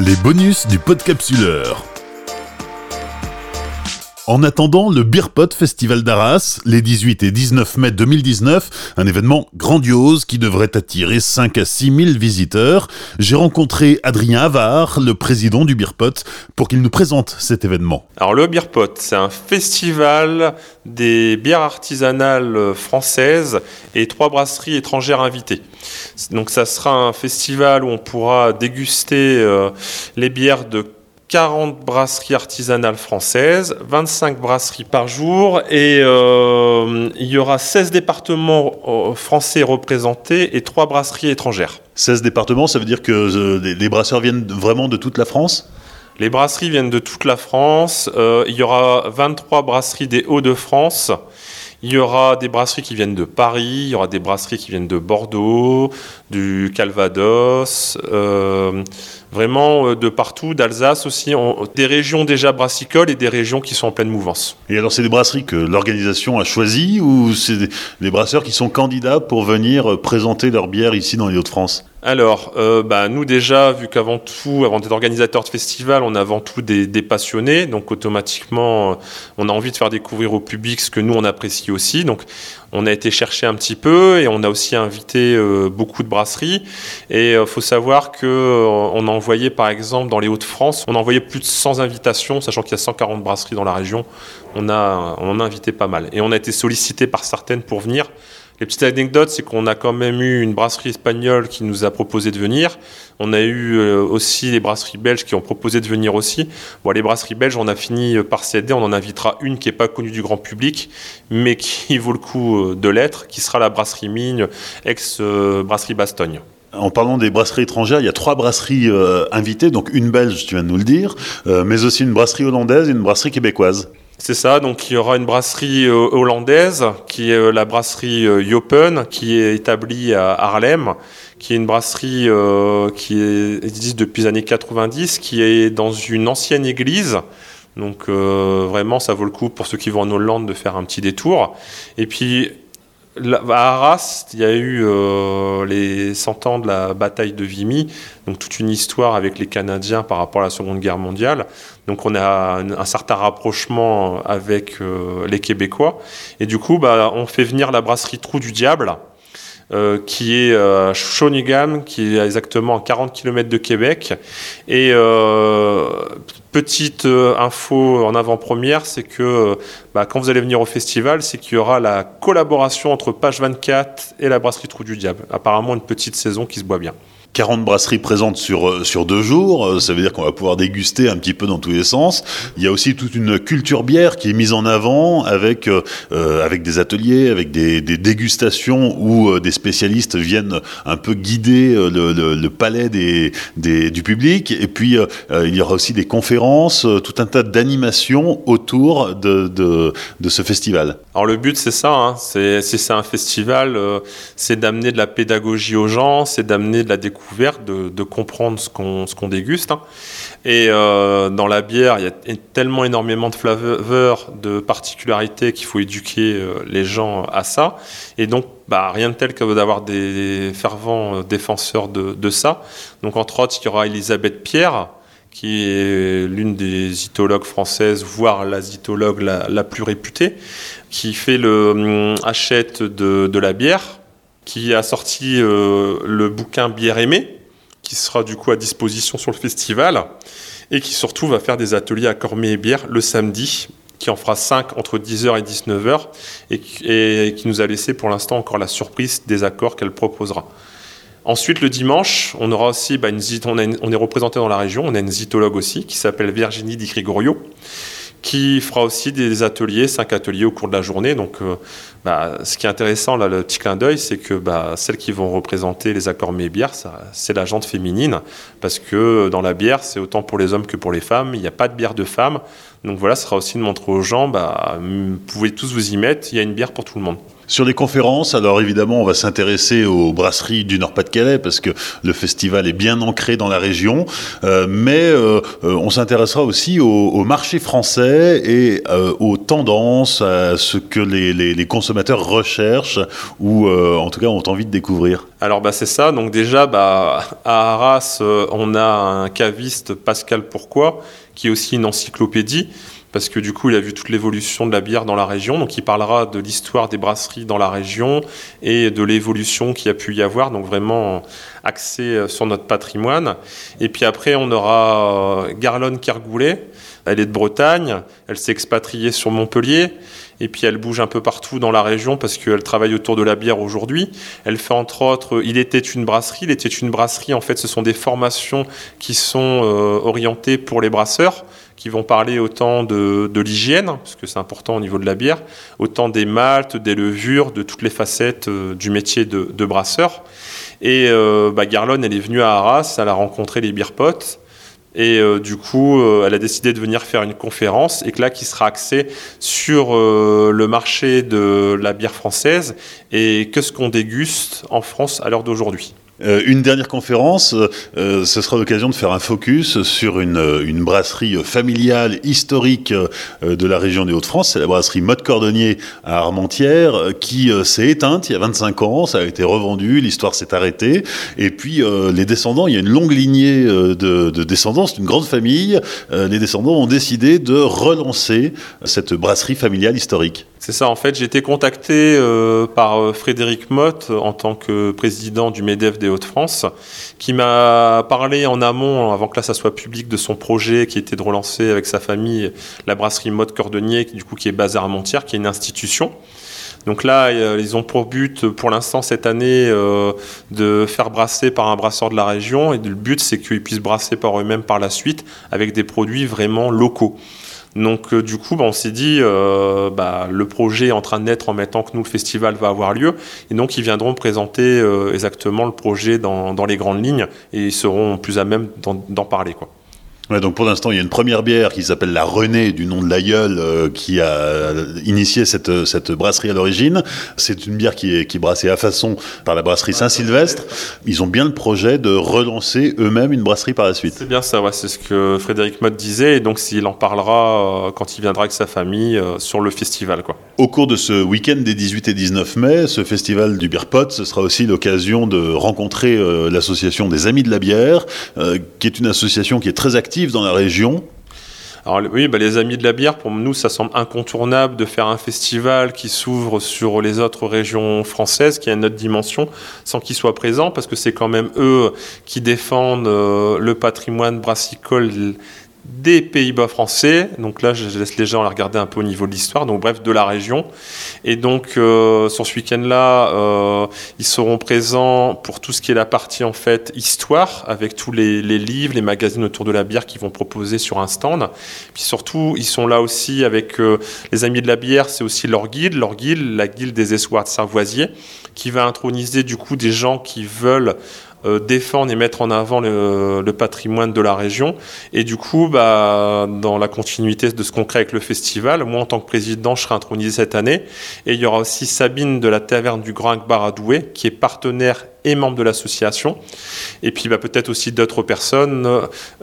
Les bonus du podcapsuleur. En attendant le Beerpot Festival d'Arras, les 18 et 19 mai 2019, un événement grandiose qui devrait attirer 5 à 6 000 visiteurs, j'ai rencontré Adrien Havard, le président du Beerpot, pour qu'il nous présente cet événement. Alors le Beerpot, c'est un festival des bières artisanales françaises et trois brasseries étrangères invitées. Donc ça sera un festival où on pourra déguster euh, les bières de 40 brasseries artisanales françaises, 25 brasseries par jour et euh, il y aura 16 départements euh, français représentés et 3 brasseries étrangères. 16 départements, ça veut dire que euh, les brasseurs viennent vraiment de toute la France? Les brasseries viennent de toute la France. il y aura 23 brasseries des Hauts-de-France. Il y aura des brasseries qui viennent de Paris, il y aura des brasseries qui viennent de Bordeaux, du Calvados, euh, vraiment euh, de partout, d'Alsace aussi, des régions déjà brassicoles et des régions qui sont en pleine mouvance. Et alors c'est des brasseries que l'organisation a choisies ou c'est des, brasseurs qui sont candidats pour venir présenter leur bière ici dans les Hauts-de-France? Alors, euh, bah, nous déjà, vu qu'avant tout, avant d'être organisateur de festival, on a avant tout des, passionnés, donc automatiquement, euh, on a envie de faire découvrir au public ce que nous on apprécie aussi. Donc, on a été chercher un petit peu et on a aussi invité euh, beaucoup de brasseries. Et il faut savoir que on a envoyé, par exemple, dans les Hauts-de-France, on a envoyé plus de 100 invitations, sachant qu'il y a 140 brasseries dans la région. On a, on en a invité pas mal et on a été sollicité par certaines pour venir. Les petites anecdotes, c'est qu'on a quand même eu une brasserie espagnole qui nous a proposé de venir. On a eu euh, aussi les brasseries belges qui ont proposé de venir aussi. Bon, les brasseries belges, on a fini euh, par céder. On en invitera une qui n'est pas connue du grand public, mais qui vaut le coup euh, de l'être, qui sera la brasserie Migne, ex-brasserie Bastogne. En parlant des brasseries étrangères, il y a trois brasseries invitées, donc une belge, tu viens de nous le dire, mais aussi une brasserie hollandaise et une brasserie québécoise. C'est ça, donc il y aura une brasserie euh, hollandaise qui est euh, la brasserie euh, Jopen qui est établie à Harlem, qui est une brasserie qui existe depuis les années 90, qui est dans une ancienne église. Donc vraiment, ça vaut le coup pour ceux qui vont en Hollande de faire un petit détour. Et puis à Arras, il y a eu euh, les 100 ans de la bataille de Vimy, donc toute une histoire avec les Canadiens par rapport à la Seconde Guerre mondiale. Donc on a un, certain rapprochement avec euh, les Québécois. Et du coup, bah, on fait venir la brasserie Trou du Diable, euh, qui est à Shawinigan, qui est exactement à 40 km de Québec. Et petite euh, info en avant-première, c'est que euh, bah, quand vous allez venir au festival, c'est qu'il y aura la collaboration entre Page 24 et la brasserie Trou du Diable. Apparemment une petite saison qui se boit bien. 40 brasseries présentes sur, euh, sur deux jours, euh, ça veut dire qu'on va pouvoir déguster un petit peu dans tous les sens. Il y a aussi toute une culture bière qui est mise en avant avec, euh, avec des ateliers, avec des, dégustations où des spécialistes viennent un peu guider le, le, palais des, des, du public. Et puis il y aura aussi des conférences, tout un tas d'animations autour de, de, de, ce festival. Alors le but c'est ça, hein. c'est, c'est un festival, c'est d'amener de la pédagogie aux gens, c'est d'amener de la découverte de, comprendre ce qu'on qu'on déguste. Hein. Et euh, dans la bière, il y a tellement énormément de flaveurs, de particularités qu'il faut éduquer euh, les gens à ça. Et donc, bah, rien de tel que d'avoir des fervents euh, défenseurs de, de, ça. Donc, entre autres, il y aura Elisabeth Pierre, qui est l'une des zytologues françaises, voire la zytologue la, la plus réputée, qui fait le hum, achète de, de la bière qui a sorti euh, le bouquin Bière aimée, qui sera du coup à disposition sur le festival, et qui surtout va faire des ateliers à Cormier et Bière le samedi, qui en fera 5 entre 10h et 19h, et, qui nous a laissé pour l'instant encore la surprise des accords qu'elle proposera. Ensuite, le dimanche, on aura aussi bah, une, on, est représenté dans la région, on a une zytologue aussi qui s'appelle Virginie Di Gregorio, qui fera aussi des ateliers, cinq ateliers au cours de la journée. Donc, euh, bah, ce qui est intéressant, là, le petit clin d'œil, c'est que bah, celles qui vont représenter les accords mets bière, c'est la jante féminine, parce que dans la bière, c'est autant pour les hommes que pour les femmes. Il n'y a pas de bière de femme. Donc voilà, ce sera aussi de montrer aux gens, bah, vous pouvez tous vous y mettre, il y a une bière pour tout le monde. Sur les conférences, alors évidemment, on va s'intéresser aux brasseries du Nord-Pas-de-Calais parce que le festival est bien ancré dans la région, euh, mais euh, euh, on s'intéressera aussi au, marché français et aux tendances, à ce que les, les consommateurs recherchent ou en tout cas ont envie de découvrir. Alors bah, c'est ça, donc déjà bah, à Arras, on a un caviste Pascal Pourquoi, qui est aussi une encyclopédie parce que du coup, il a vu toute l'évolution de la bière dans la région. Donc, il parlera de l'histoire des brasseries dans la région et de l'évolution qu'il a pu y avoir. Donc, vraiment axé euh, sur notre patrimoine. Et puis après, on aura euh, Garlone Kergoulet. Elle est de Bretagne. Elle s'est expatriée sur Montpellier. Et puis elle bouge un peu partout dans la région parce qu'elle travaille autour de la bière aujourd'hui. Elle fait entre autres Il était une brasserie. Il était une brasserie, en fait, ce sont des formations qui sont euh, orientées pour les brasseurs qui vont parler autant de, l'hygiène, parce que c'est important au niveau de la bière, autant des maltes, des levures, de toutes les facettes euh, du métier de, brasseur. Et euh, bah, Garlone, elle est venue à Arras, elle a rencontré les beer pots. Et euh, du coup, elle a décidé de venir faire une conférence, et que là, qui sera axée sur le marché de la bière française et que ce qu'on déguste en France à l'heure d'aujourd'hui. Euh, une dernière conférence, euh, ce sera l'occasion de faire un focus sur une, brasserie familiale historique euh, de la région des Hauts-de-France. C'est la brasserie Mode Cordonnier à Armentières qui s'est éteinte il y a 25 ans. Ça a été revendu, l'histoire s'est arrêtée. Et puis les descendants, il y a une longue lignée de, de descendants, c'est une grande famille. les descendants ont décidé de relancer cette brasserie familiale historique. C'est ça, en fait, j'ai été contacté euh, par euh, Frédéric Motte en tant que président du MEDEF des Hauts-de-France, qui m'a parlé en amont, avant que là ça soit public, de son projet qui était de relancer avec sa famille la brasserie Motte Cordonnier, du coup, qui est basée à Armentières, qui est une institution. Donc là, ils ont pour but, pour l'instant, cette année, euh, de faire brasser par un brasseur de la région. Et le but, c'est qu'ils puissent brasser par eux-mêmes par la suite avec des produits vraiment locaux. Donc euh, du coup, bah, on s'est dit, euh, bah, le projet est en train de naître en temps que nous, le festival va avoir lieu. Et donc ils viendront présenter euh, exactement le projet dans, les grandes lignes et ils seront plus à même d'en parler. Donc pour l'instant, il y a une première bière qui s'appelle la Renée, du nom de l'aïeul, euh, qui a initié cette, cette brasserie à l'origine. C'est une bière qui est, qui brassée à façon par la brasserie Saint-Sylvestre. Ils ont bien le projet de relancer eux-mêmes une brasserie par la suite. C'est bien ça, ouais, c'est ce que Frédéric Mott disait, et donc s'il en parlera euh, quand il viendra avec sa famille euh, sur le festival. Quoi. Au cours de ce week-end des 18 et 19 mai, ce festival du Beer Pot, ce sera aussi l'occasion de rencontrer l'association des Amis de la bière, qui est une association qui est très active dans la région alors oui, bah, les Amis de la bière, pour nous, ça semble incontournable de faire un festival qui s'ouvre sur les autres régions françaises, qui a une autre dimension, sans qu'ils soient présents, parce que c'est quand même eux qui défendent euh, le patrimoine brassicole des Pays-Bas français. Donc là, je laisse les gens la regarder un peu au niveau de l'histoire. Donc bref, de la région. Et donc euh, sur ce week-end-là, euh, ils seront présents pour tout ce qui est la partie en fait histoire, avec tous les, livres, les magazines autour de la bière qu'ils vont proposer sur un stand. Puis surtout, ils sont là aussi avec euh, les amis de la bière. C'est aussi leur guide, leur guide, la guilde des espoirs de Savoisier, qui va introniser du coup des gens qui veulent euh, défendre et mettre en avant le, patrimoine de la région. Et du coup, bah, dans la continuité de ce qu'on crée avec le festival, moi en tant que président, je serai intronisé cette année. Et il y aura aussi Sabine de la Taverne du Grand Akbar à qui est partenaire et membre de l'association. Et puis bah, peut-être aussi d'autres personnes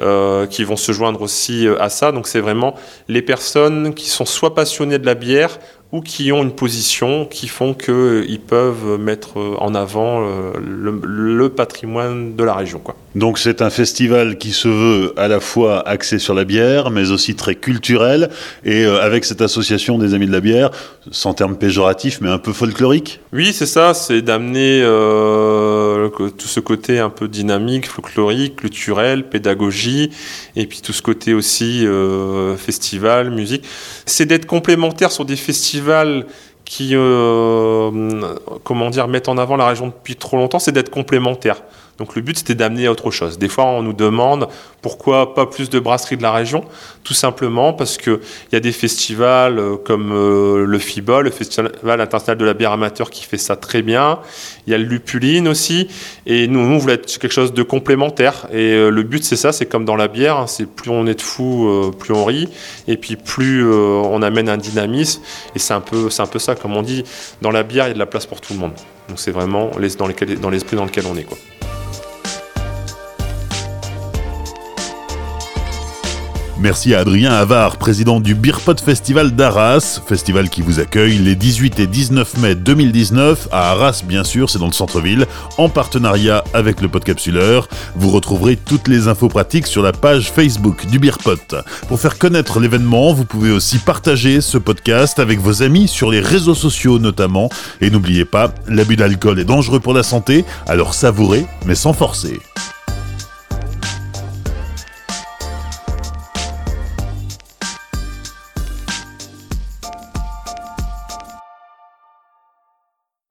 euh, qui vont se joindre aussi euh, à ça. Donc c'est vraiment les personnes qui sont soit passionnées de la bière, ou qui ont une position qui font qu'ils peuvent mettre en avant euh, le, patrimoine de la région. Quoi. Donc c'est un festival qui se veut à la fois axé sur la bière, mais aussi très culturel, et euh, avec cette association des Amis de la bière, sans terme péjoratif, mais un peu folklorique Oui, c'est ça, c'est d'amener euh, tout ce côté un peu dynamique, folklorique, culturel, pédagogie, et puis tout ce côté aussi festival, musique. C'est d'être complémentaire sur des festivals qui, euh, comment dire, mettent en avant la région depuis trop longtemps, c'est d'être complémentaire. Donc le but c'était d'amener à autre chose. Des fois on nous demande pourquoi pas plus de brasseries de la région Tout simplement parce qu'il y a des festivals euh, comme euh, le FIBOL, le Festival international de la bière amateur qui fait ça très bien. Il y a le Lupuline aussi. Et nous, on voulait être quelque chose de complémentaire. Et euh, le but c'est ça, c'est comme dans la bière, hein, c'est plus on est de fous, plus on rit. Et puis plus on amène un dynamisme. Et c'est un, peu, un peu ça, comme on dit, dans la bière il y a de la place pour tout le monde. Donc c'est vraiment dans l'esprit dans lequel on est. Quoi. Merci à Adrien Havard, président du Beerpot Festival d'Arras, festival qui vous accueille les 18 et 19 mai 2019 à Arras bien sûr, c'est dans le centre-ville, en partenariat avec le Podcapsuleur. Vous retrouverez toutes les infos pratiques sur la page Facebook du Beerpot. Pour faire connaître l'événement, vous pouvez aussi partager ce podcast avec vos amis sur les réseaux sociaux notamment. Et n'oubliez pas, l'abus d'alcool est dangereux pour la santé, alors savourez mais sans forcer.